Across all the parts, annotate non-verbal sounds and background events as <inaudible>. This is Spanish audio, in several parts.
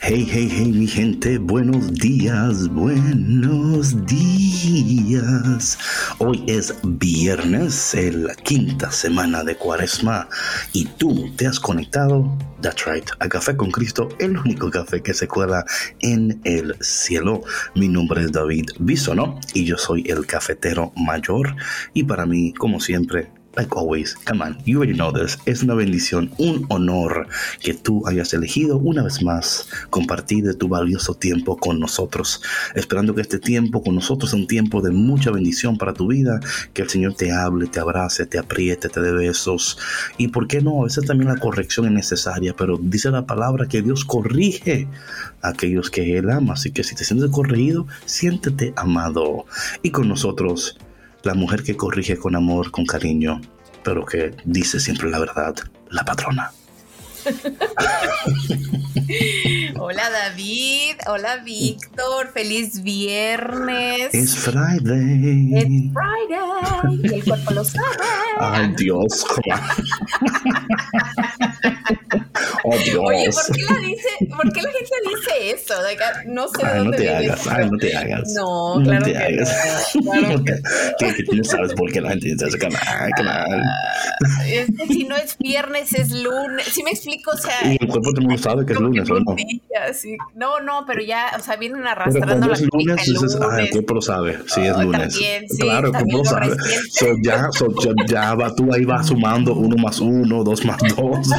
Hey, hey, hey, mi gente, buenos días, buenos días. Hoy es viernes, la quinta semana de Cuaresma, y tú te has conectado, that's right, a Café con Cristo, el único café que se cuela en el cielo. Mi nombre es David Bisono y yo soy el cafetero mayor, y para mí, como siempre, like always, come on, you already know this. Es una bendición, un honor que tú hayas elegido una vez más compartir de tu valioso tiempo con nosotros. Esperando que este tiempo con nosotros sea un tiempo de mucha bendición para tu vida, que el Señor te hable, te abrace, te apriete, te dé besos. Y por qué no, a veces también la corrección es necesaria, pero dice la palabra que Dios corrige a aquellos que Él ama. Así que si te sientes corregido, siéntete amado. Y con nosotros la mujer que corrige con amor, con cariño, pero que dice siempre la verdad, la patrona. <laughs> Hola David, hola Víctor, feliz viernes. Es Friday. Es Friday. Y el cuerpo lo sabe. Ay Dios. <laughs> Oye, ¿por qué, la dice, ¿por qué la gente dice eso? No sé de ay, dónde no te hagas, eso. ay, no te hagas. No, no claro te que hagas. <laughs> no, claro que tú no sabes por qué la gente dice eso. Canal, canal. Es que si no es viernes, es lunes. ¿Sí me explico? O sea, Y el cuerpo mundo sabe que es lunes, ¿o no? sí. No, no, pero ya, o sea, vienen Pero arrastrando cuando la es lunes, el dices, ah, el lunes. cuerpo lo sabe. Sí, es Oh, lunes. también, sí, claro, el cuerpo también lo sabe. So, ya, so, ya, ya va, tú ahí vas sumando uno más uno, dos más dos. <laughs>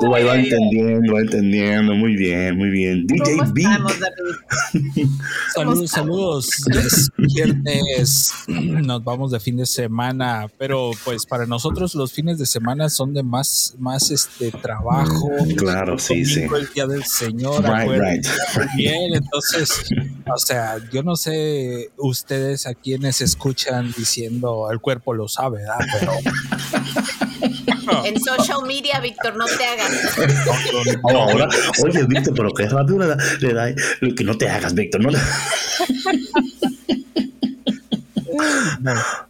tú ahí vas Ay, ay, ay. entendiendo, entendiendo. Muy bien, muy bien. DJ ¿Cómo Vic. estamos, David? Saludos, saludos. Es viernes, nos vamos de fin de semana, pero pues para nosotros los fines de semana son de más, más este trabajo. Claro, sí, sí. Domingo, El día del Señor. Right, right. Bien, entonces, o sea, yo no sé ustedes a quienes escuchan diciendo el cuerpo lo sabe, ¿verdad? Pero <laughs> En social media, Víctor, no te hagas. Ahora, oye, Víctor, pero qué rápido le da, le da- que no te hagas, Víctor. No <laughs>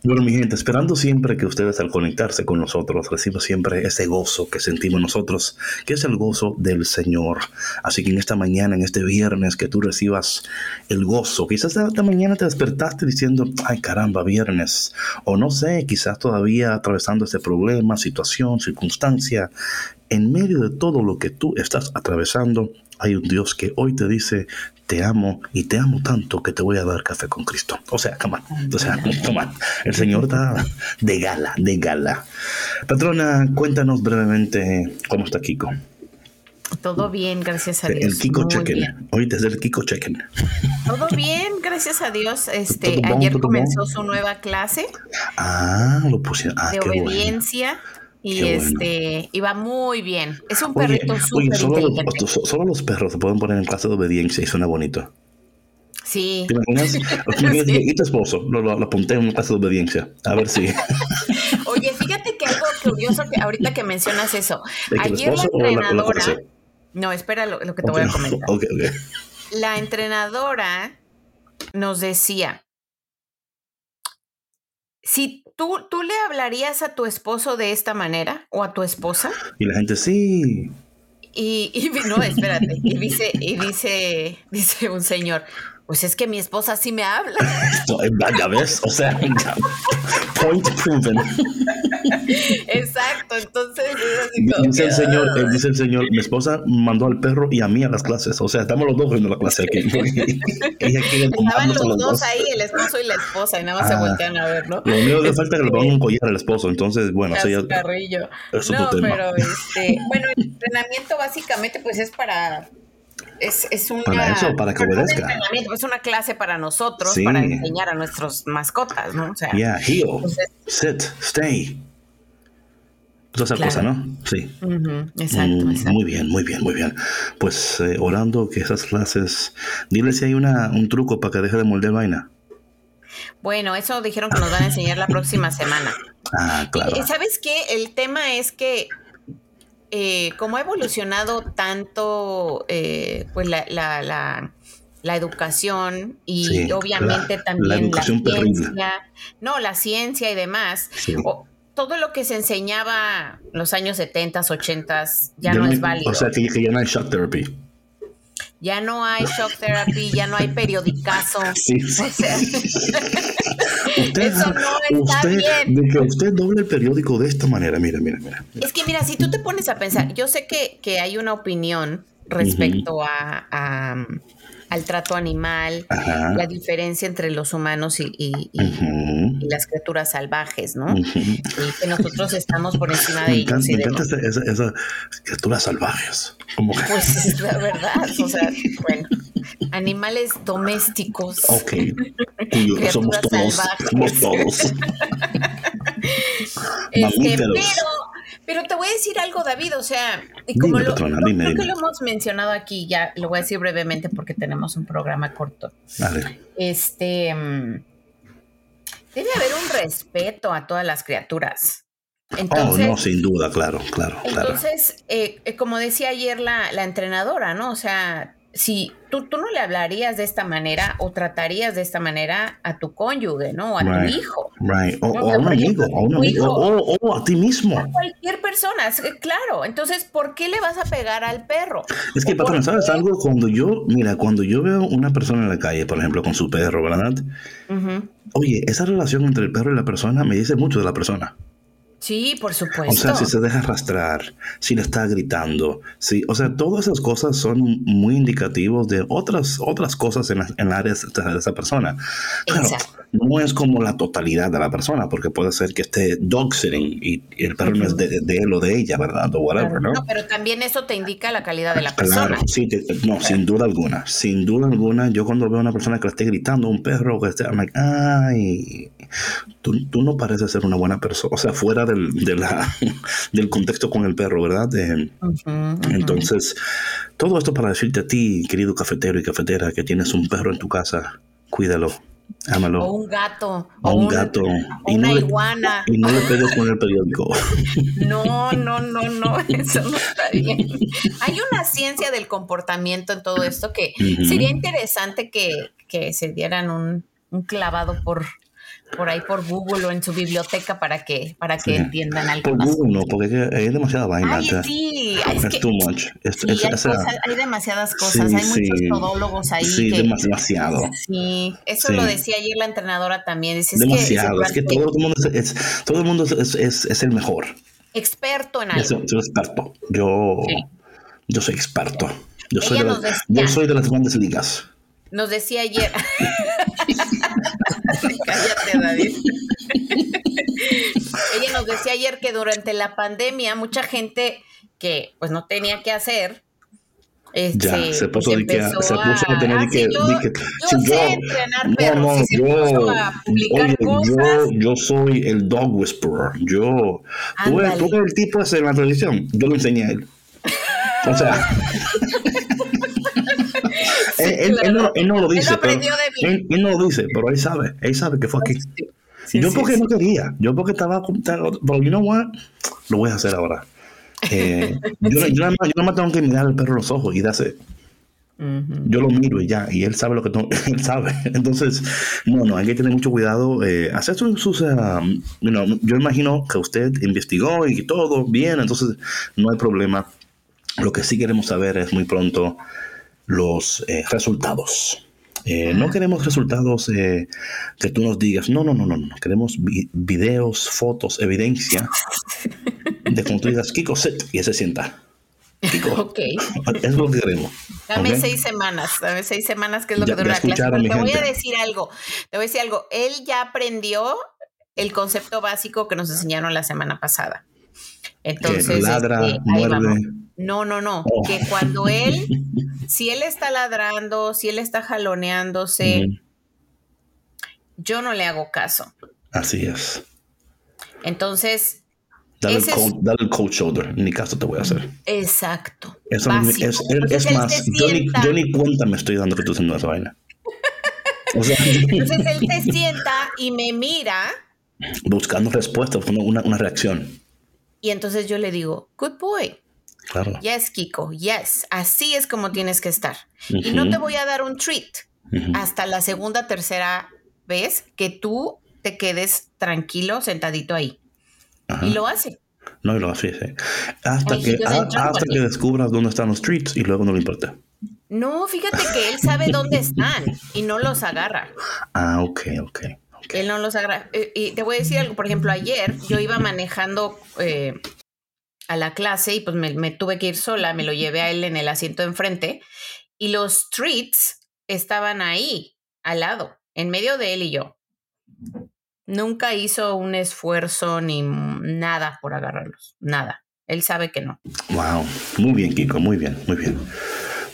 Bueno, mi gente, esperando siempre que ustedes al conectarse con nosotros reciban siempre ese gozo que sentimos nosotros, que es el gozo del Señor. Así que en esta mañana, en este viernes, que tú recibas el gozo. Quizás esta mañana te despertaste diciendo, ay caramba, viernes. O no sé, quizás todavía atravesando este problema, situación, circunstancia. En medio de todo lo que tú estás atravesando, hay un Dios que hoy te dice, te amo y te amo tanto que te voy a dar café con Cristo. O sea, come on. O sea, come on. El Señor está de gala, de gala. Patrona, cuéntanos brevemente cómo está Kiko. Todo bien, gracias a Dios. El Kiko bien. Hoy desde el Kiko Checken. Todo bien, gracias a Dios. Este, ayer comenzó su nueva clase Ah, lo pusieron. Ah, de qué bueno. Y Qué bueno. este iba muy bien. Es un perrito súper solo, los, inteligente. so- solo los perros se pueden poner en clase de obediencia y suena bonito. Sí. ¿Te imaginas? <laughs> Sí. Y tu esposo, lo, lo, lo apunté en una clase de obediencia. A ver si. <laughs> Oye, fíjate que algo curioso que ahorita que mencionas eso. ¿De que el Ayer la entrenadora. No, espera lo, lo que te voy a comentar. ok, ok. La entrenadora nos decía, si tú, tú le hablarías a tu esposo de esta manera o a tu esposa, Y la gente, sí. y, y no, espérate, y dice, y dice, dice un señor, Pues es que mi esposa sí me habla. <laughs> Eh, ya ves, o sea, point proven. Exacto, entonces dice el señor, eh, dice el señor, mi esposa mandó al perro y a mí a las clases, o sea, estamos los dos viendo la clase aquí. <laughs> Estaban los, dos, ahí, el esposo y la esposa, y nada más se ah. voltean a ver, ¿no? Lo único que falta es que le pongan un collar al esposo, entonces, bueno, eso ya es no, pero este, bueno, el entrenamiento básicamente pues es para es, es una, para eso, para que obedezca. Es una clase para nosotros, para enseñar a nuestros mascotas, ¿no? O sea, yeah, heel, sit, stay. Toda esa cosa, ¿no? Sí. Mm, exacto, Muy bien, muy bien, muy bien. Pues eh, orando que esas clases. Dile si hay una, un truco para que deje de moldear vaina. Bueno, eso dijeron que nos van a enseñar la próxima semana. Ah, claro. Y, ¿Sabes qué? El tema es que eh, como ha evolucionado tanto eh, pues la, la, la, educación y obviamente también la, ciencia, no, la ciencia y demás, todo lo que se enseñaba en los años 70, 80 ya, no, es válido. O sea, que, ya no hay shock therapy. Ya no hay shock therapy, ya no hay periodicazo. <laughs> Sí, <laughs> usted, Eso no está bien. De que usted doble el periódico de esta manera, mira, mira, mira. Es que mira, si tú te pones a pensar, yo sé que, que hay una opinión respecto a, al trato animal, la diferencia entre los humanos y, las criaturas salvajes, ¿no? Y que nosotros estamos por encima de ellos. Me encanta esas criaturas salvajes. Pues es la verdad, o sea, <laughs> bueno, animales domésticos. Ok, <laughs> somos todos, somos todos. <laughs> este, pero pero te voy a decir algo, David, o sea, y como lo, creo que lo hemos mencionado aquí, ya lo voy a decir brevemente porque tenemos un programa corto. Vale. Este, mm, debe haber un respeto a todas las criaturas. Entonces, oh, no, sin duda, claro, claro. Entonces, Eh, eh como decía ayer la, la entrenadora, ¿no? O sea, si tú, tú, no le hablarías de esta manera o tratarías de esta manera a tu cónyuge, ¿no? O a tu hijo. Right. O, a un amigo, o, un amigo o, a ti mismo. A cualquier persona, claro. Entonces, ¿por qué le vas a pegar al perro? Es que, patrón, ¿sabes algo? Cuando yo, mira, cuando yo veo una persona en la calle, por ejemplo, con su perro, ¿verdad? Oye, esa relación entre el perro y la persona me dice mucho de la persona. Sí, por supuesto. O sea, si se deja arrastrar, si le está gritando, sí, o sea, todas esas cosas son muy indicativos de otras, otras cosas en, en área de esa persona. Claro, no es como la totalidad de la persona, porque puede ser que esté dog sitting y, el perro no es de, él o de ella, ¿verdad? O whatever, ¿no? ¿no? pero también eso te indica la calidad de la persona. Claro, sí, no, sin duda alguna, sin duda alguna, yo cuando veo a una persona que le esté gritando a un perro, que esté, I'm like, ay, tú, tú no pareces ser una buena persona, o sea, fuera de del, la, <laughs> del contexto con el perro, ¿verdad? Entonces, todo esto para decirte a ti, querido cafetero y cafetera, que tienes un perro en tu casa, cuídalo. Ámalo. O un gato. O, un, gato. O y una no iguana. Le, y no le pegues con el periódico. <laughs> No, no, no, no. <laughs> Eso no está bien. Hay una ciencia del comportamiento en todo esto que sería interesante que, que se dieran un, un clavado por, por ahí por Google o en su biblioteca para que para que entiendan algo por Google no porque hay demasiada vaina Ay, sí <laughs> es, que, too much. Hay, demasiadas cosas hay muchos todólogos ahí sí demasiado. Sí eso lo decía ayer la entrenadora también demasiado es que, todo el mundo es, todo el mundo es, el mejor. Experto en algo. soy, experto. Yo yo soy experto. Yo soy, de yo soy de las grandes ligas. Nos decía ayer <laughs> <laughs> Cállate, David. <laughs> Ella nos decía ayer que durante la pandemia mucha gente que pues no tenía que hacer este, ya, se puso, pues, que, se puso a, tener ah, que, <laughs> yo, entrenar perros no, yo, a publicar oye, cosas. Yo, yo soy el dog whisperer. Yo, tú eres, tú eres el tipo en la televisión. Yo lo enseñé a él. O sea, <laughs> él, él, no, lo dice. Pero, él, no lo dice, pero él sabe. Él sabe que fue aquí. yo porque no quería. Yo porque estaba. Pero, you know what? Lo voy a hacer ahora. Eh, <laughs> yo, yo, nada más, tengo que mirar al perro los ojos y darse. Yo lo miro y ya, y él sabe lo que <laughs> él sabe. Entonces, no, no, hay que tener mucho cuidado. Eh, hacer sus, um, yo imagino que usted investigó y todo bien, entonces no hay problema. Lo que sí queremos saber es muy pronto los eh, resultados. Eh, no queremos resultados eh, que tú nos digas, no, no, no, no, no. Queremos videos, fotos, evidencia de cómo tú digas, Kiko, sit, y se sienta. Kiko, <laughs> ok. <laughs> Es lo que queremos. Dame seis semanas, dame seis semanas, que es lo que dura la clase. te voy a decir algo, te voy a decir algo. Él ya aprendió el concepto básico que nos enseñaron la semana pasada. Entonces, ladra, este, muerde. No, no, no. Oh. Que cuando él, si él está ladrando, si él está jaloneándose, yo no le hago caso. Así es. Entonces. Dale, el, cold, shoulder, ni caso te voy a hacer. Exacto. Eso es, es, más, yo ni, cuenta me estoy dando que tú haciendo esa vaina. <laughs> Entonces él se <laughs> sienta y me mira. Buscando respuestas, una, una reacción. Y entonces yo le digo, good boy. Claro. Yes, Kiko, yes. Así es como tienes que estar. Y no te voy a dar un treat hasta la segunda, tercera vez que tú te quedes tranquilo, sentadito ahí. Y lo hace. No, lo hace, sí. Hasta, que, hasta que descubras dónde están los treats y luego no le importa. No, fíjate que él sabe dónde están y no los agarra. Ah, ok, ok. Él no los agarra. Eh, y te voy a decir algo, por ejemplo, ayer yo iba manejando eh, a la clase y pues me, tuve que ir sola, me lo <laughs> llevé a él en el asiento de enfrente y los treats estaban ahí, al lado, en medio de él y yo. Nunca hizo un esfuerzo ni nada por agarrarlos, nada. Él sabe que no. Wow, muy bien, Kiko, muy bien, muy bien.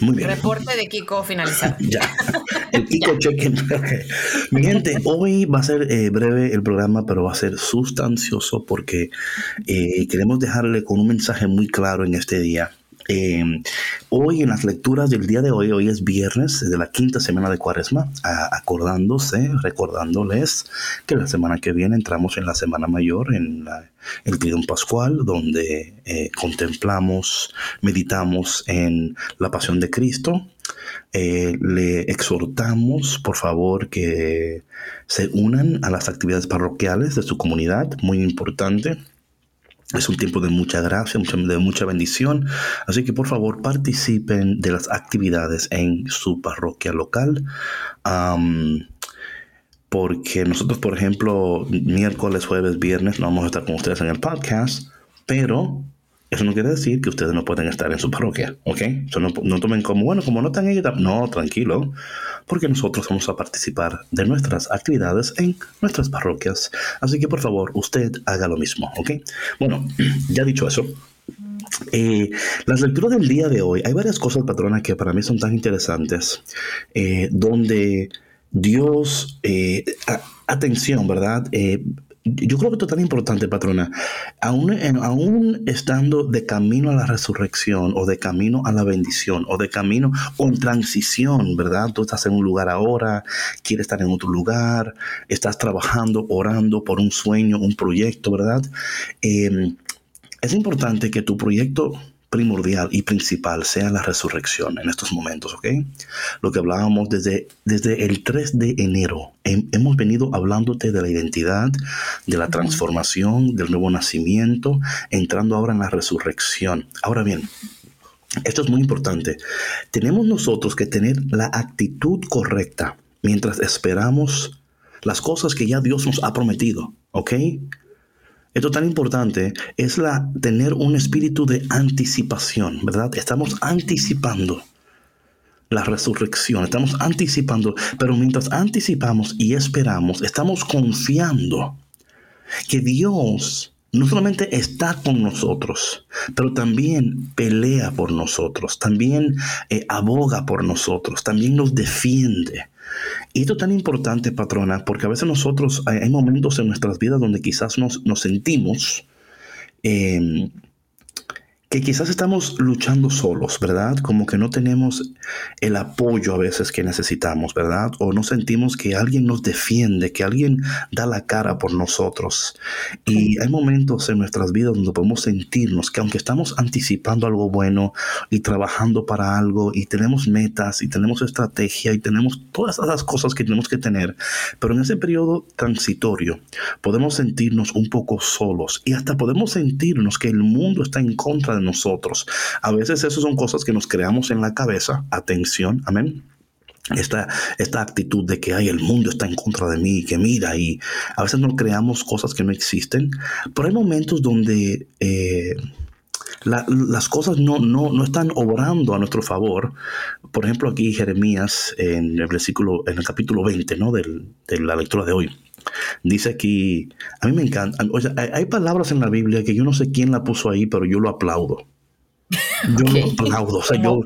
Muy bien. Reporte de Kiko finalizado. <laughs> ya. El Kiko <laughs> check-in. Mi gente, hoy va a ser eh, breve el programa, pero va a ser sustancioso porque eh, queremos dejarle con un mensaje muy claro en este día. Eh, hoy en las lecturas del día de hoy, hoy es viernes de la quinta semana de Cuaresma, acordándose, recordándoles que la semana que viene entramos en la Semana Mayor, en el Triduum Pascual, donde eh, contemplamos, meditamos en la pasión de Cristo. Eh, le exhortamos, por favor, que se unan a las actividades parroquiales de su comunidad, muy importante es un tiempo de mucha gracia, de mucha bendición. Así que por favor participen de las actividades en su parroquia local. porque nosotros, por ejemplo, miércoles, jueves, viernes no vamos a estar con ustedes en el podcast, pero eso no quiere decir que ustedes no pueden estar en su parroquia, ¿ok? no, tomen como, bueno, como no están ellos, no, tranquilo, porque nosotros vamos a participar de nuestras actividades en nuestras parroquias. Así que por favor, usted haga lo mismo, ¿ok? Bueno, <clears throat> ya dicho eso, eh, las lecturas del día de hoy, hay varias cosas, patrona, que para mí son tan interesantes, eh, donde Dios, eh, atención, ¿verdad? Yo creo que esto es tan importante, patrona. Aún, aún estando de camino a la resurrección o de camino a la bendición o de camino o en transición, ¿verdad? Tú estás en un lugar ahora, quieres estar en otro lugar, estás trabajando, orando por un sueño, un proyecto, ¿verdad? Eh, es importante que tu proyecto primordial y principal sea la resurrección en estos momentos, ¿ok? Lo que hablábamos desde, desde el 3 de enero, hemos venido hablándote de la identidad, de la transformación, del nuevo nacimiento, entrando ahora en la resurrección. Ahora bien, esto es muy importante. Tenemos nosotros que tener la actitud correcta mientras esperamos las cosas que ya Dios nos ha prometido, ¿ok? Esto tan importante es la tener un espíritu de anticipación, ¿verdad? Estamos anticipando la resurrección, estamos anticipando, pero mientras anticipamos y esperamos, estamos confiando que Dios no solamente está con nosotros, pero también pelea por nosotros, también eh, aboga por nosotros, también nos defiende. Y esto es tan importante, patrona, porque a veces nosotros hay, momentos en nuestras vidas donde quizás nos, sentimos eh, que quizás estamos luchando solos, ¿verdad? Como que no tenemos el apoyo a veces que necesitamos, ¿verdad? O no sentimos que alguien nos defiende, que alguien da la cara por nosotros. Y hay momentos en nuestras vidas donde podemos sentirnos que aunque estamos anticipando algo bueno y trabajando para algo y tenemos metas y tenemos estrategia y tenemos todas esas cosas que tenemos que tener, pero en ese periodo transitorio podemos sentirnos un poco solos y hasta podemos sentirnos que el mundo está en contra de nosotros. A veces eso son cosas que nos creamos en la cabeza. Atención, amén. esta, esta actitud de que el mundo está en contra de mí, que mira, y a veces no creamos cosas que no existen, pero hay momentos donde eh, las cosas no, no, no, están obrando a nuestro favor. Por ejemplo, aquí Jeremías, en el versículo, en el capítulo 20 ¿no? de la lectura de hoy, dice aquí, a mí me encanta, hay, hay palabras en la Biblia que yo no sé quién la puso ahí, pero yo lo aplaudo. Yo okay. lo aplaudo. O sea, yo,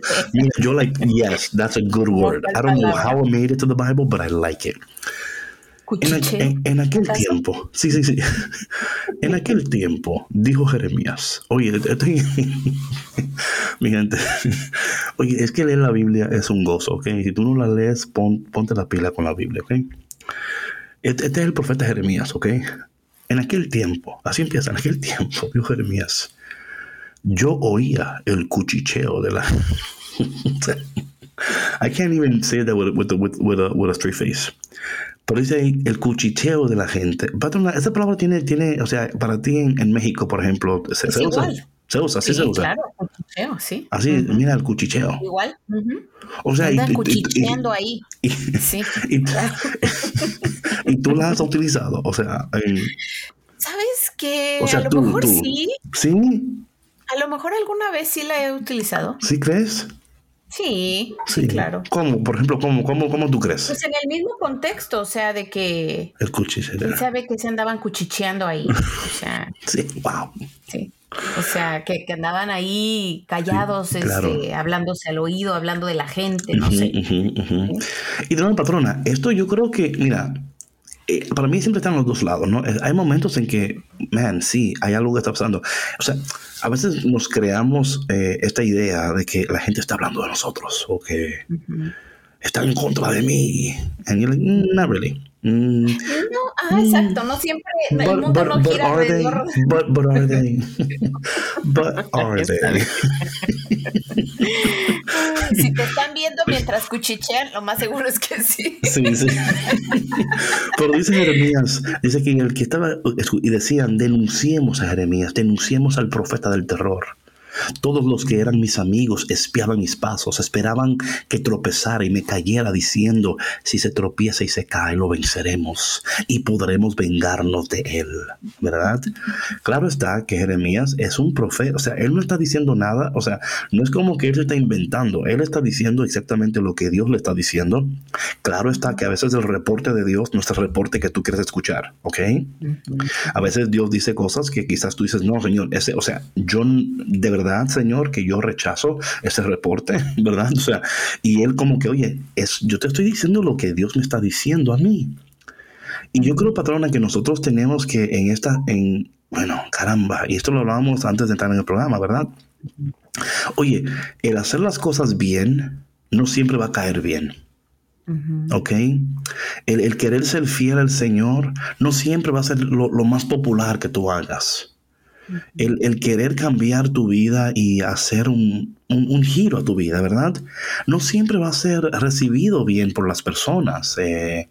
yo like, yes, that's a good word. I don't know how I made it to the Bible, but I like it. En, en, aquel tiempo, sí, sí, sí. <laughs> En aquel tiempo, dijo Jeremías, oye, estoy, <laughs> mi gente, <laughs> oye, es que leer la Biblia es un gozo, ¿ok? Si tú no la lees, ponte la pila con la Biblia, ¿ok? Este, este es el profeta Jeremías, ¿ok? En aquel tiempo, así empieza, en aquel tiempo, <laughs> dijo Jeremías, yo oía el cuchicheo de la... <laughs> I can't even say that with, with, with, with, a, with a straight face. Pero dice ahí el cuchicheo de la gente. Patrona, esa palabra tiene, tiene, o sea, para ti en, en México, por ejemplo, se, se usa. Se usa, sí, se usa. Claro, cuchicheo, sí. Así, mira el cuchicheo. Igual. O sea, Andan y, cuchicheando y, ahí. Y, sí. <laughs> Y, claro. <laughs> y, tú la has utilizado, o sea. Eh, ¿Sabes qué? O sea, a lo tú, mejor tú, sí. Sí. A lo mejor alguna vez sí la he utilizado. ¿Sí crees? Sí, sí, sí, claro. ¿Cómo? Por ejemplo, ¿cómo, cómo, cómo tú crees? Pues en el mismo contexto, o sea, de que... El cuchicheo. Él sabe que se andaban cuchicheando ahí, o sea... <laughs> sí, wow. Sí. O sea, que, que andaban ahí callados, sí, claro. este, hablándose al oído, hablando de la gente, no uh -huh, sé. Uh -huh, uh -huh. Y de nuevo, patrona, esto yo creo que, mira, eh, para mí siempre están los dos lados, ¿no? Hay momentos en que, man, sí, hay algo que está pasando. O sea, a veces nos creamos eh, esta idea de que la gente está hablando de nosotros o que uh -huh. está en contra de mí. And you're like, mm, not really. Mm, no, ah, exacto, no siempre, el but, mundo but, no but gira are they? <laughs> But, but are they? <laughs> but are they? <laughs> <laughs> Si te están viendo mientras cuchichean, lo más seguro es que sí. Sí, sí. Pero dice Jeremías, dice que el que estaba, y decían, denunciemos a Jeremías, denunciemos al profeta del terror. Todos los que eran mis amigos espiaban mis pasos, esperaban que tropezara y me cayera diciendo, si se tropieza y se cae, lo venceremos y podremos vengarnos de él, ¿verdad? Claro está que Jeremías es un profeta, o sea, él no está diciendo nada, o sea, no es como que él se está inventando, él está diciendo exactamente lo que Dios le está diciendo. Claro está que a veces el reporte de Dios no es el reporte que tú quieres escuchar, ¿ok? A veces Dios dice cosas que quizás tú dices, no, Señor, ese, o sea, yo de verdad verdad, Señor, que yo rechazo ese reporte, <laughs> ¿verdad? O sea, y él como que, oye, es, yo te estoy diciendo lo que Dios me está diciendo a mí. Y yo creo, patrona, que nosotros tenemos que en esta, en, bueno, caramba, y esto lo hablábamos antes de entrar en el programa, ¿verdad? Oye, el hacer las cosas bien no siempre va a caer bien. Uh -huh. ¿Ok? El, el, querer ser fiel al Señor no siempre va a ser lo, lo más popular que tú hagas. El, el, querer cambiar tu vida y hacer un, un, un, giro a tu vida, ¿verdad? No siempre va a ser recibido bien por las personas. Eh,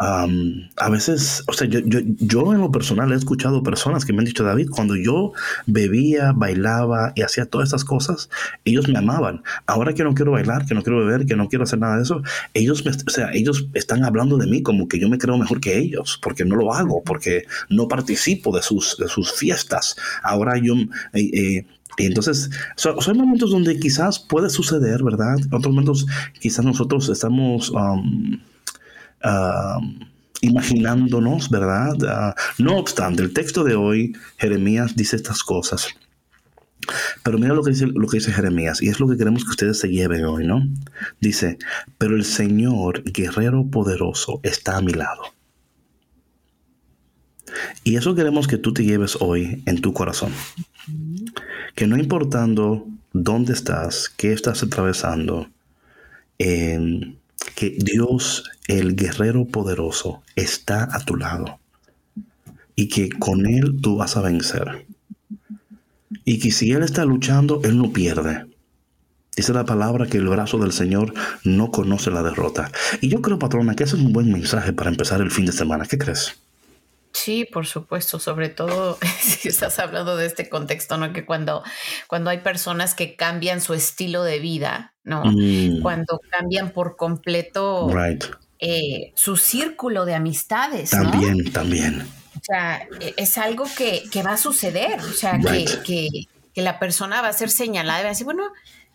um, a veces, o sea, yo, yo, yo, en lo personal he escuchado personas que me han dicho, David, cuando yo bebía, bailaba y hacía todas estas cosas, ellos me amaban. Ahora que no quiero bailar, que no quiero beber, que no quiero hacer nada de eso, ellos, me, o sea, ellos están hablando de mí como que yo me creo mejor que ellos, porque no lo hago, porque no participo de sus, de sus fiestas. Ahora yo... Eh, eh, y entonces, son, son, momentos donde quizás puede suceder, ¿verdad? Otros momentos quizás nosotros estamos... Um, Imaginándonos, ¿verdad? Uh, no obstante, el texto de hoy, Jeremías dice estas cosas. Pero mira lo que, dice, lo que dice Jeremías, y es lo que queremos que ustedes se lleven hoy, ¿no? Dice, pero el Señor, guerrero poderoso, está a mi lado. Y eso queremos que tú te lleves hoy en tu corazón. Que no importando dónde estás, qué estás atravesando, eh, que Dios, el guerrero poderoso, está a tu lado y que con Él tú vas a vencer. Y que si Él está luchando, Él no pierde. Dice la palabra que el brazo del Señor no conoce la derrota. Y yo creo, patrona, que ese es un buen mensaje para empezar el fin de semana. ¿Qué crees? Sí, por supuesto, sobre todo <laughs> si estás hablando de este contexto, ¿no? Que cuando, cuando hay personas que cambian su estilo de vida, ¿no? Mm. Cuando cambian por completo eh, su círculo de amistades. También, también. O sea, e, es algo que, va a suceder, o sea, que, que, que, la persona va a ser señalada y va a decir, bueno,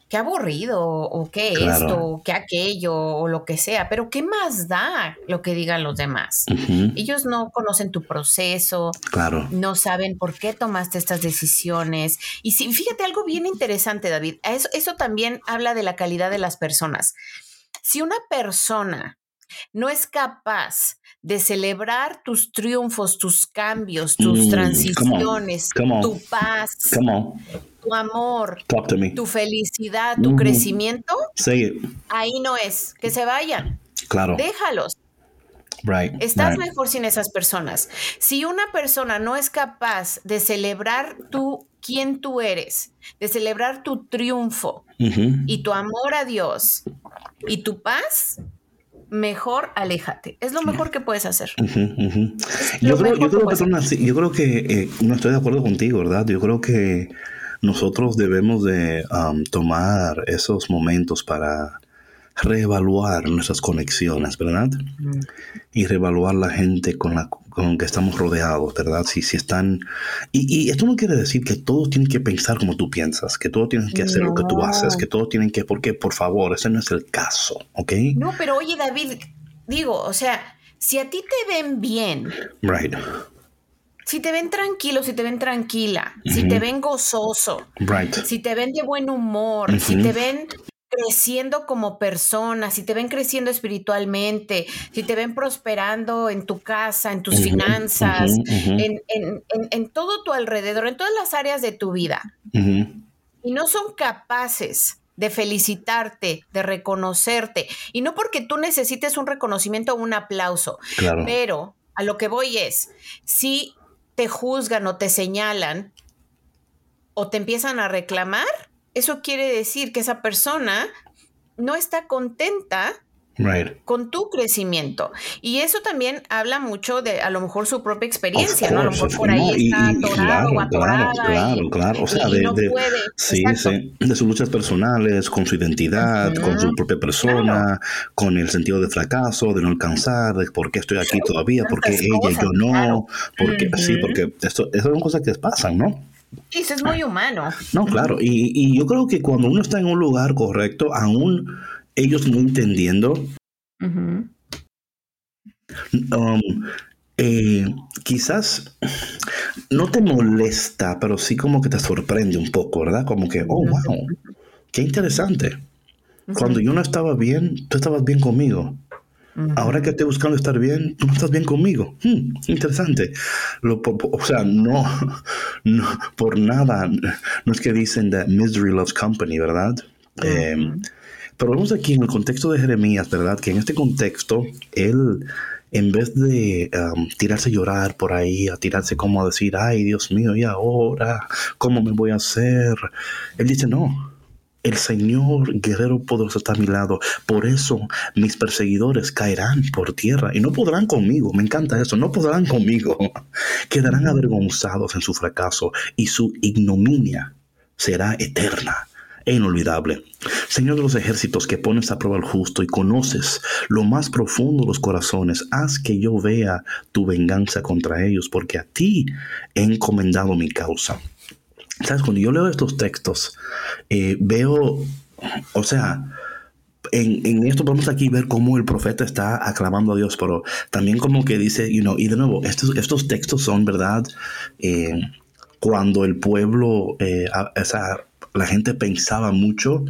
qué aburrido, o qué esto, o qué aquello, o lo que sea, pero ¿qué más da lo que digan los demás? Ellos no conocen tu proceso, claro. no saben por qué tomaste estas decisiones. Y si, fíjate algo bien interesante, David, eso, eso también habla de la calidad de las personas. Si una persona no es capaz de celebrar tus triunfos, tus cambios, tus mm, transiciones, tu paz, tu amor, tu felicidad, tu crecimiento, ahí no es, que se vayan. Claro. Déjalos. Estás mejor sin esas personas. Si una persona no es capaz de celebrar tú quién tú eres, de celebrar tu triunfo y tu amor a Dios y tu paz, mejor aléjate. Es lo mejor que puedes hacer. Yo, creo, que, eh, no estoy de acuerdo contigo, ¿verdad? Yo creo que nosotros debemos de um, tomar esos momentos para reevaluar nuestras conexiones, ¿verdad? Y reevaluar la gente con la con que estamos rodeados, ¿verdad? Si, si están... Y, esto no quiere decir que todos tienen que pensar como tú piensas, que todos tienen que hacer lo que tú haces, que todos tienen que... Porque, por favor, ese no es el caso, ¿ok? No, pero oye, David, digo, o sea, si a ti te ven bien... Right. Si te ven tranquilo, si te ven tranquila, si te ven gozoso, right. si te ven de buen humor, si te ven creciendo como persona, si te ven creciendo espiritualmente, si te ven prosperando en tu casa, en tus finanzas, En, todo tu alrededor, en todas las áreas de tu vida, y no son capaces de felicitarte, de reconocerte, y no porque tú necesites un reconocimiento o un aplauso, pero a lo que voy es, si te juzgan o te señalan o te empiezan a reclamar, eso quiere decir que esa persona no está contenta con tu crecimiento. Y eso también habla mucho de a lo mejor su propia experiencia, ¿no? A lo mejor por ahí está atorado o atorada. Claro, claro, O sea, de, sí, de sus luchas personales, con su identidad, con su propia persona, con el sentido de fracaso, de no alcanzar, de por qué estoy aquí todavía, por qué ella y yo no, porque, sí, porque esto, esas son cosas que pasan, ¿no? Eso es muy humano. No, claro. Y, yo creo que cuando uno está en un lugar correcto, aún ellos no entendiendo, um, eh, quizás no te molesta, pero sí como que te sorprende un poco, ¿verdad? Como que, oh, wow, qué interesante. Cuando yo no estaba bien, tú estabas bien conmigo. Ahora que estoy buscando estar bien, tú no estás bien conmigo. Hmm, interesante. Lo, o sea, no, <laughs> no, por nada, no es que dicen that misery loves company, ¿verdad? Em, pero vemos aquí en el contexto de Jeremías, ¿verdad? Que en este contexto, él, en vez de um, tirarse a llorar por ahí, a tirarse como a decir, ay, Dios mío, ¿y ahora? ¿Cómo me voy a hacer? Él dice, no, el Señor guerrero poderoso está a mi lado. Por eso mis perseguidores caerán por tierra y no podrán conmigo. Me encanta eso. No podrán conmigo. <laughs> Quedarán avergonzados en su fracaso y su ignominia será eterna e inolvidable. Señor de los ejércitos que pones a prueba al justo y conoces lo más profundo de los corazones, haz que yo vea tu venganza contra ellos, porque a ti he encomendado mi causa. ¿Sabes? Cuando yo leo estos textos, eh, veo, o sea, en, esto podemos aquí ver cómo el profeta está aclamando a Dios, pero también como que dice, you know, y de nuevo, estos, estos textos son, ¿verdad? Eh, cuando el pueblo, eh, la gente pensaba mucho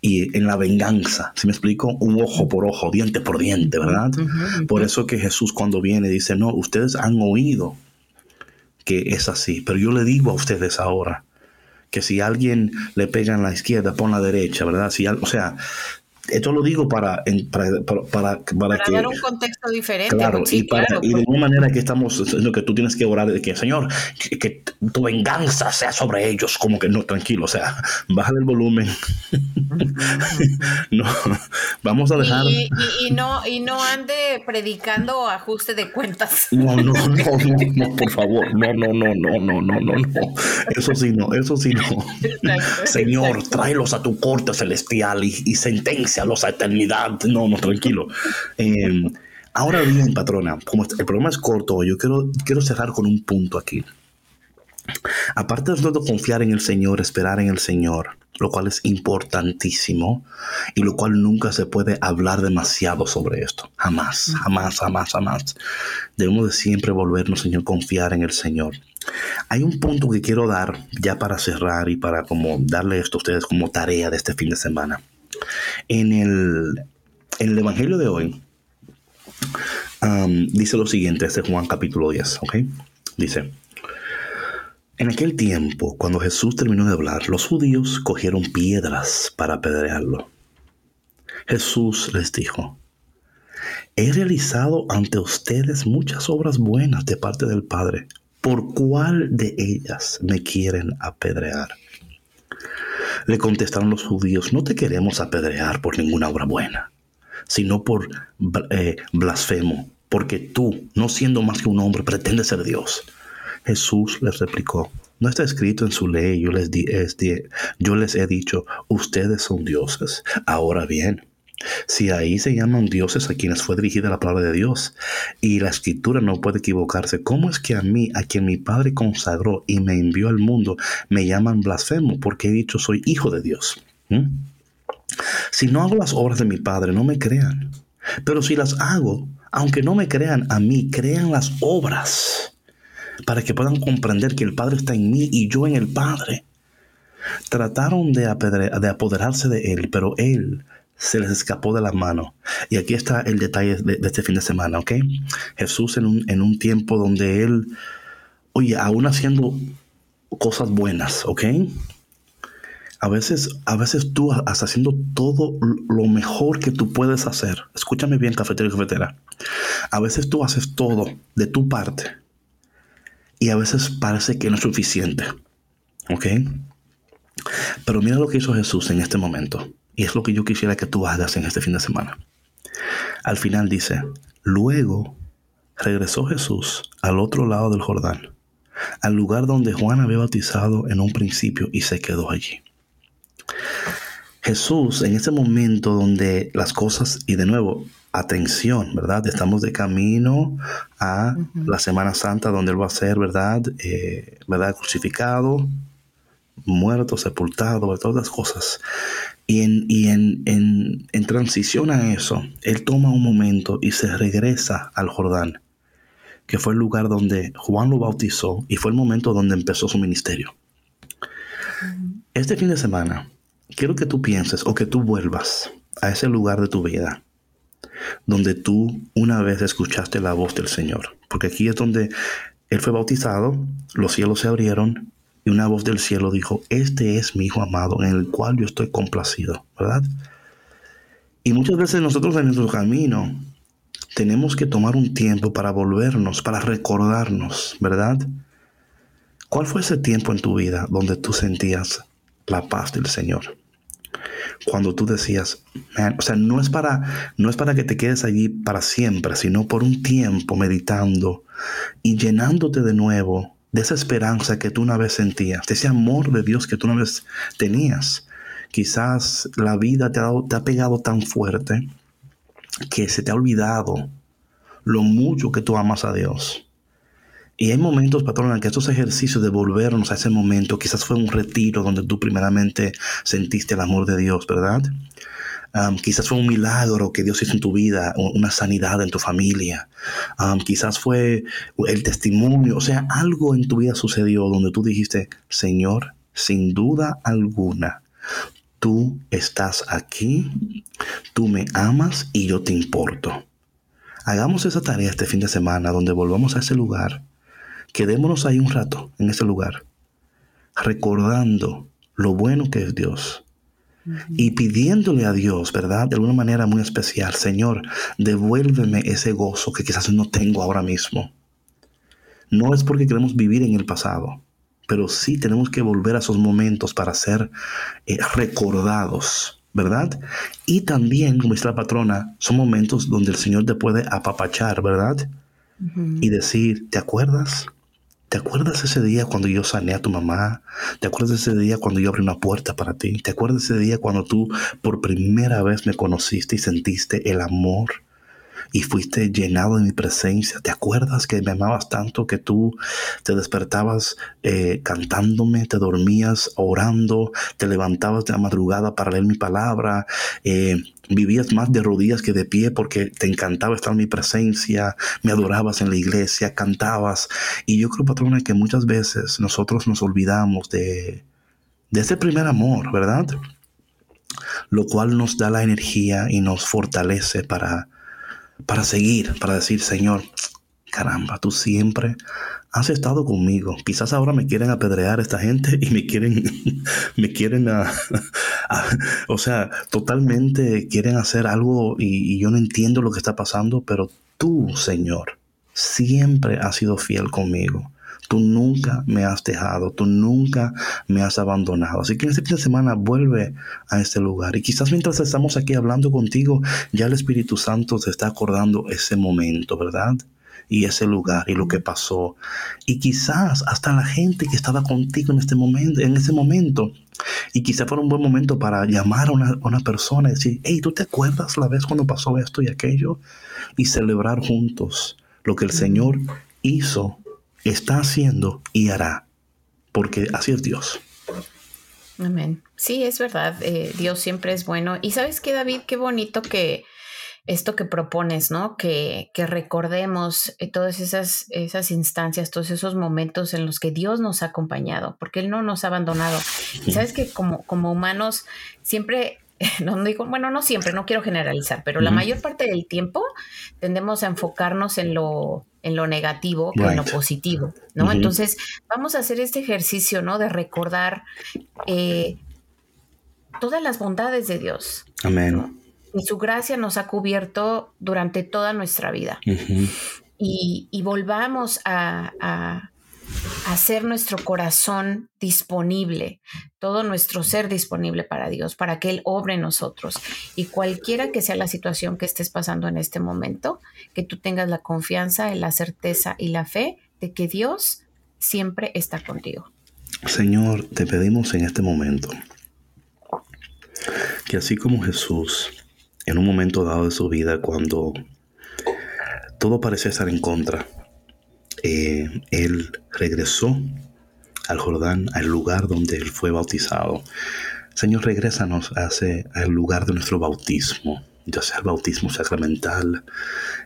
y en la venganza, si me explico? Un ojo por ojo, diente por diente, ¿verdad? Por eso que Jesús cuando viene dice, no, ustedes han oído que es así, pero yo le digo a ustedes ahora, que si alguien le pega en la izquierda, pon la derecha, ¿verdad? Si, o sea, esto lo digo para, para, para, para, que... dar un contexto diferente. Claro, y, para, y de una manera que estamos, lo que tú tienes que orar de que, Señor, que, tu venganza sea sobre ellos, como que no, tranquilo, o sea, <laughs> baja el volumen. <laughs> no, vamos a dejar... Y, y, no, y no ande predicando ajuste de cuentas. no, no, no, no, por favor, no, no, no, no, no, no, no, no. Eso sí, no, eso sí, no. Señor, tráelos a tu corte celestial y, y sentencialos a eternidad. No, no, tranquilo. Em, ahora bien, patrona, como el programa es corto, yo quiero, quiero cerrar con un punto aquí. Aparte de nosotros confiar en el Señor, esperar en el Señor, lo cual es importantísimo y lo cual nunca se puede hablar demasiado sobre esto. Jamás, jamás, jamás, jamás. Debemos de siempre volvernos, Señor, confiar en el Señor. Hay un punto que quiero dar ya para cerrar y para como darle esto a ustedes como tarea de este fin de semana. En el, el Evangelio de hoy um, dice lo siguiente, este es Juan capítulo 10, ¿ok? Dice, en aquel tiempo, cuando Jesús terminó de hablar, los judíos cogieron piedras para apedrearlo. Jesús les dijo, he realizado ante ustedes muchas obras buenas de parte del Padre. ¿Por cuál de ellas me quieren apedrear? Le contestaron los judíos, no te queremos apedrear por ninguna obra buena, sino por eh, blasfemo, porque tú, no siendo más que un hombre, pretendes ser Dios. Jesús les replicó, no está escrito en su ley, yo les, di, yo les he dicho, ustedes son dioses. Ahora bien, si ahí se llaman dioses a quienes fue dirigida la palabra de Dios y la escritura no puede equivocarse, ¿cómo es que a mí, a quien mi Padre consagró y me envió al mundo, me llaman blasfemo porque he dicho soy hijo de Dios? ¿Mm? Si no hago las obras de mi Padre, no me crean. Pero si las hago, aunque no me crean a mí, crean las obras para que puedan comprender que el Padre está en mí y yo en el Padre. Trataron de, de apoderarse de Él, pero Él se les escapó de la mano. Y aquí está el detalle de, este fin de semana, ¿ok? Jesús en un, en un tiempo donde Él, oye, aún haciendo cosas buenas, ¿ok? A veces, a veces tú estás haciendo todo lo mejor que tú puedes hacer. Escúchame bien, cafetero y cafetera. A veces tú haces todo de tu parte y a veces parece que no es suficiente. ¿Ok? Pero mira lo que hizo Jesús en este momento. Y es lo que yo quisiera que tú hagas en este fin de semana. Al final dice, luego regresó Jesús al otro lado del Jordán, al lugar donde Juan había bautizado en un principio y se quedó allí. Jesús en ese momento donde las cosas, y de nuevo, atención, ¿verdad? Estamos de camino a la Semana Santa donde Él va a ser, ¿verdad? Eh, ¿Verdad? Crucificado, muerto, sepultado, todas las cosas. Y, en, y en, en, en, transición a eso, Él toma un momento y se regresa al Jordán, que fue el lugar donde Juan lo bautizó y fue el momento donde empezó su ministerio. Este fin de semana, quiero que tú pienses o que tú vuelvas a ese lugar de tu vida donde tú una vez escuchaste la voz del Señor. Porque aquí es donde Él fue bautizado, los cielos se abrieron y una voz del cielo dijo, este es mi Hijo amado en el cual yo estoy complacido, ¿verdad? Y muchas veces nosotros en nuestro camino tenemos que tomar un tiempo para volvernos, para recordarnos, ¿verdad? ¿Cuál fue ese tiempo en tu vida donde tú sentías la paz del Señor? cuando tú decías, o sea, no es, para, no es para que te quedes allí para siempre, sino por un tiempo meditando y llenándote de nuevo de esa esperanza que tú una vez sentías, de ese amor de Dios que tú una vez tenías. Quizás la vida te ha, te ha pegado tan fuerte que se te ha olvidado lo mucho que tú amas a Dios. Y hay momentos, patrón, en que estos ejercicios de volvernos a ese momento, quizás fue un retiro donde tú primeramente sentiste el amor de Dios, ¿verdad? quizás fue un milagro que Dios hizo en tu vida, una sanidad en tu familia. quizás fue el testimonio, o sea, algo en tu vida sucedió donde tú dijiste, Señor, sin duda alguna, tú estás aquí, tú me amas y yo te importo. Hagamos esa tarea este fin de semana donde volvamos a ese lugar Quedémonos ahí un rato, en ese lugar, recordando lo bueno que es Dios y pidiéndole a Dios, ¿verdad? De alguna manera muy especial, Señor, devuélveme ese gozo que quizás no tengo ahora mismo. No es porque queremos vivir en el pasado, pero sí tenemos que volver a esos momentos para ser eh, recordados, ¿verdad? Y también, como dice la patrona, son momentos donde el Señor te puede apapachar, ¿verdad? Y decir, ¿te acuerdas? ¿Te acuerdas ese día cuando yo sané a tu mamá? ¿Te acuerdas ese día cuando yo abrí una puerta para ti? ¿Te acuerdas ese día cuando tú por primera vez me conociste y sentiste el amor? Y fuiste llenado de mi presencia. ¿Te acuerdas que me amabas tanto que tú te despertabas eh, cantándome, te dormías orando, te levantabas de la madrugada para leer mi palabra? Eh, vivías más de rodillas que de pie porque te encantaba estar en mi presencia, me adorabas en la iglesia, cantabas. Y yo creo, patrona, que muchas veces nosotros nos olvidamos de, de ese primer amor, ¿verdad? Lo cual nos da la energía y nos fortalece para para seguir, para decir, Señor, caramba, tú siempre has estado conmigo. Quizás ahora me quieren apedrear esta gente y me quieren, <laughs> me quieren, <laughs> o sea, totalmente quieren hacer algo y, y yo no entiendo lo que está pasando, pero tú, Señor, siempre has sido fiel conmigo. Tú nunca me has dejado, tú nunca me has abandonado. Así que en este fin de semana vuelve a este lugar. Y quizás mientras estamos aquí hablando contigo, ya el Espíritu Santo te está acordando ese momento, ¿verdad? Y ese lugar y lo que pasó. Y quizás hasta la gente que estaba contigo en este ese momento. Y quizás fuera un buen momento para llamar a una, a una persona y decir, hey, ¿tú te acuerdas la vez cuando pasó esto y aquello? Y celebrar juntos lo que el Señor hizo está haciendo y hará, porque así es Dios. Amén. Sí, es verdad, eh, Dios siempre es bueno. Y sabes qué, David, qué bonito que esto que propones, ¿no? Que, que recordemos eh, todas esas, esas instancias, todos esos momentos en los que Dios nos ha acompañado, porque Él no nos ha abandonado. Y sabes que como, como humanos siempre <laughs> no digo, bueno, no siempre, no quiero generalizar, pero la mayor parte del tiempo tendemos a enfocarnos en lo, en lo negativo que en lo positivo, ¿no? Entonces, vamos a hacer este ejercicio, ¿no? De recordar eh, todas las bondades de Dios. Amén. Y su gracia nos ha cubierto durante toda nuestra vida. y, y, volvamos a hacer nuestro corazón disponible, todo nuestro ser disponible para Dios, para que Él obre en nosotros. Y cualquiera que sea la situación que estés pasando en este momento, que tú tengas la confianza, la certeza y la fe de que Dios siempre está contigo. Señor, te pedimos en este momento que así como Jesús, en un momento dado de su vida, cuando todo parecía estar en contra, eh, él regresó al Jordán, al lugar donde él fue bautizado. Señor, regrésanos a ese, al lugar de nuestro bautismo, ya sea el bautismo sacramental,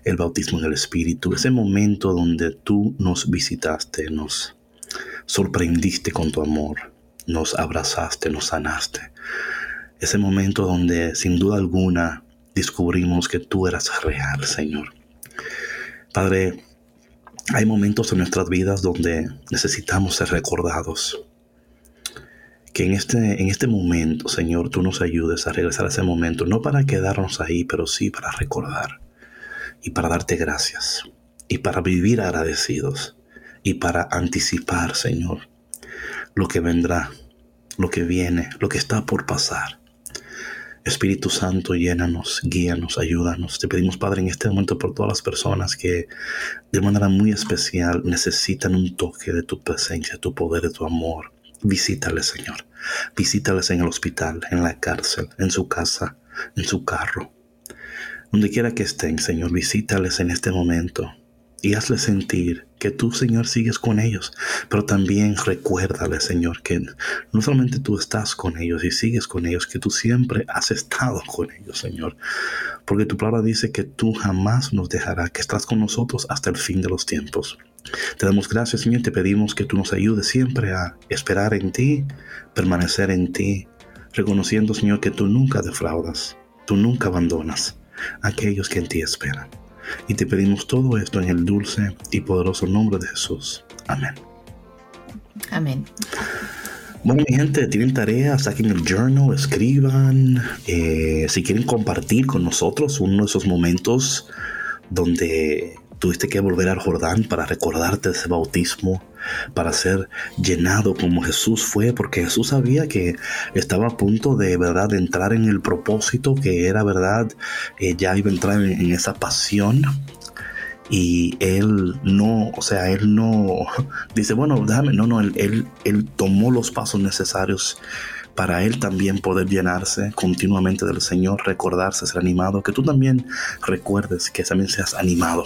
el bautismo en el Espíritu, ese momento donde tú nos visitaste, nos sorprendiste con tu amor, nos abrazaste, nos sanaste. Ese momento donde sin duda alguna descubrimos que tú eras real, Señor. Padre, hay momentos en nuestras vidas donde necesitamos ser recordados. Que en este, en este momento, Señor, tú nos ayudes a regresar a ese momento, no para quedarnos ahí, pero sí para recordar y para darte gracias y para vivir agradecidos y para anticipar, Señor, lo que vendrá, lo que viene, lo que está por pasar. Espíritu Santo, llénanos, guíanos, ayúdanos. Te pedimos, Padre, en este momento por todas las personas que de manera muy especial necesitan un toque de tu presencia, tu poder, de tu amor. Visítales, Señor. Visítales en el hospital, en la cárcel, en su casa, en su carro. Donde quiera que estén, Señor, visítales en este momento y hazle sentir que tú, Señor, sigues con ellos, pero también recuérdale, Señor, que no solamente tú estás con ellos y sigues con ellos, que tú siempre has estado con ellos, Señor, porque tu palabra dice que tú jamás nos dejarás, que estás con nosotros hasta el fin de los tiempos. Te damos gracias, Señor, y te pedimos que tú nos ayudes siempre a esperar en ti, permanecer en ti, reconociendo, Señor, que tú nunca defraudas, tú nunca abandonas a aquellos que en ti esperan. Y te pedimos todo esto en el dulce y poderoso nombre de Jesús. Amén. Amén. Bueno, mi gente, tienen tareas, saquen el journal, escriban. Eh, si quieren compartir con nosotros uno de esos momentos donde tuviste que volver al Jordán para recordarte de ese bautismo, para ser llenado como Jesús fue, porque Jesús sabía que estaba a punto de verdad de entrar en el propósito que era verdad, eh, ya iba a entrar en esa pasión. Y él no, o sea, él no <laughs> dice, bueno, déjame, no, no, él, él, tomó los pasos necesarios para él también poder llenarse continuamente del Señor, recordarse, ser animado, que tú también recuerdes que también seas animado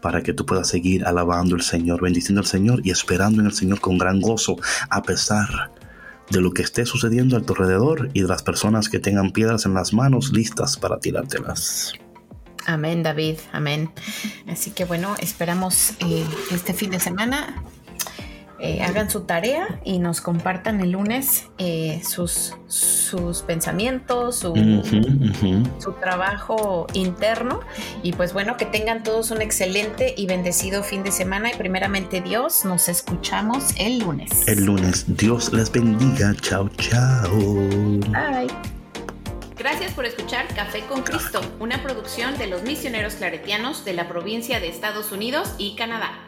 para que tú puedas seguir alabando al Señor, bendiciendo al Señor y esperando en el Señor con gran gozo, a pesar de lo que esté sucediendo a tu alrededor y de las personas que tengan piedras en las manos listas para tirártelas. Amén, David, amén. Así que bueno, esperamos eh, este fin de semana eh, hagan su tarea y nos compartan el lunes eh, sus, sus pensamientos, su, su, trabajo interno. Y pues bueno, que tengan todos un excelente y bendecido fin de semana. Y primeramente Dios, nos escuchamos el lunes. El lunes. Dios les bendiga. Chao, chao. Bye. Gracias por escuchar Café con Cristo, una producción de los misioneros claretianos de la provincia de Estados Unidos y Canadá.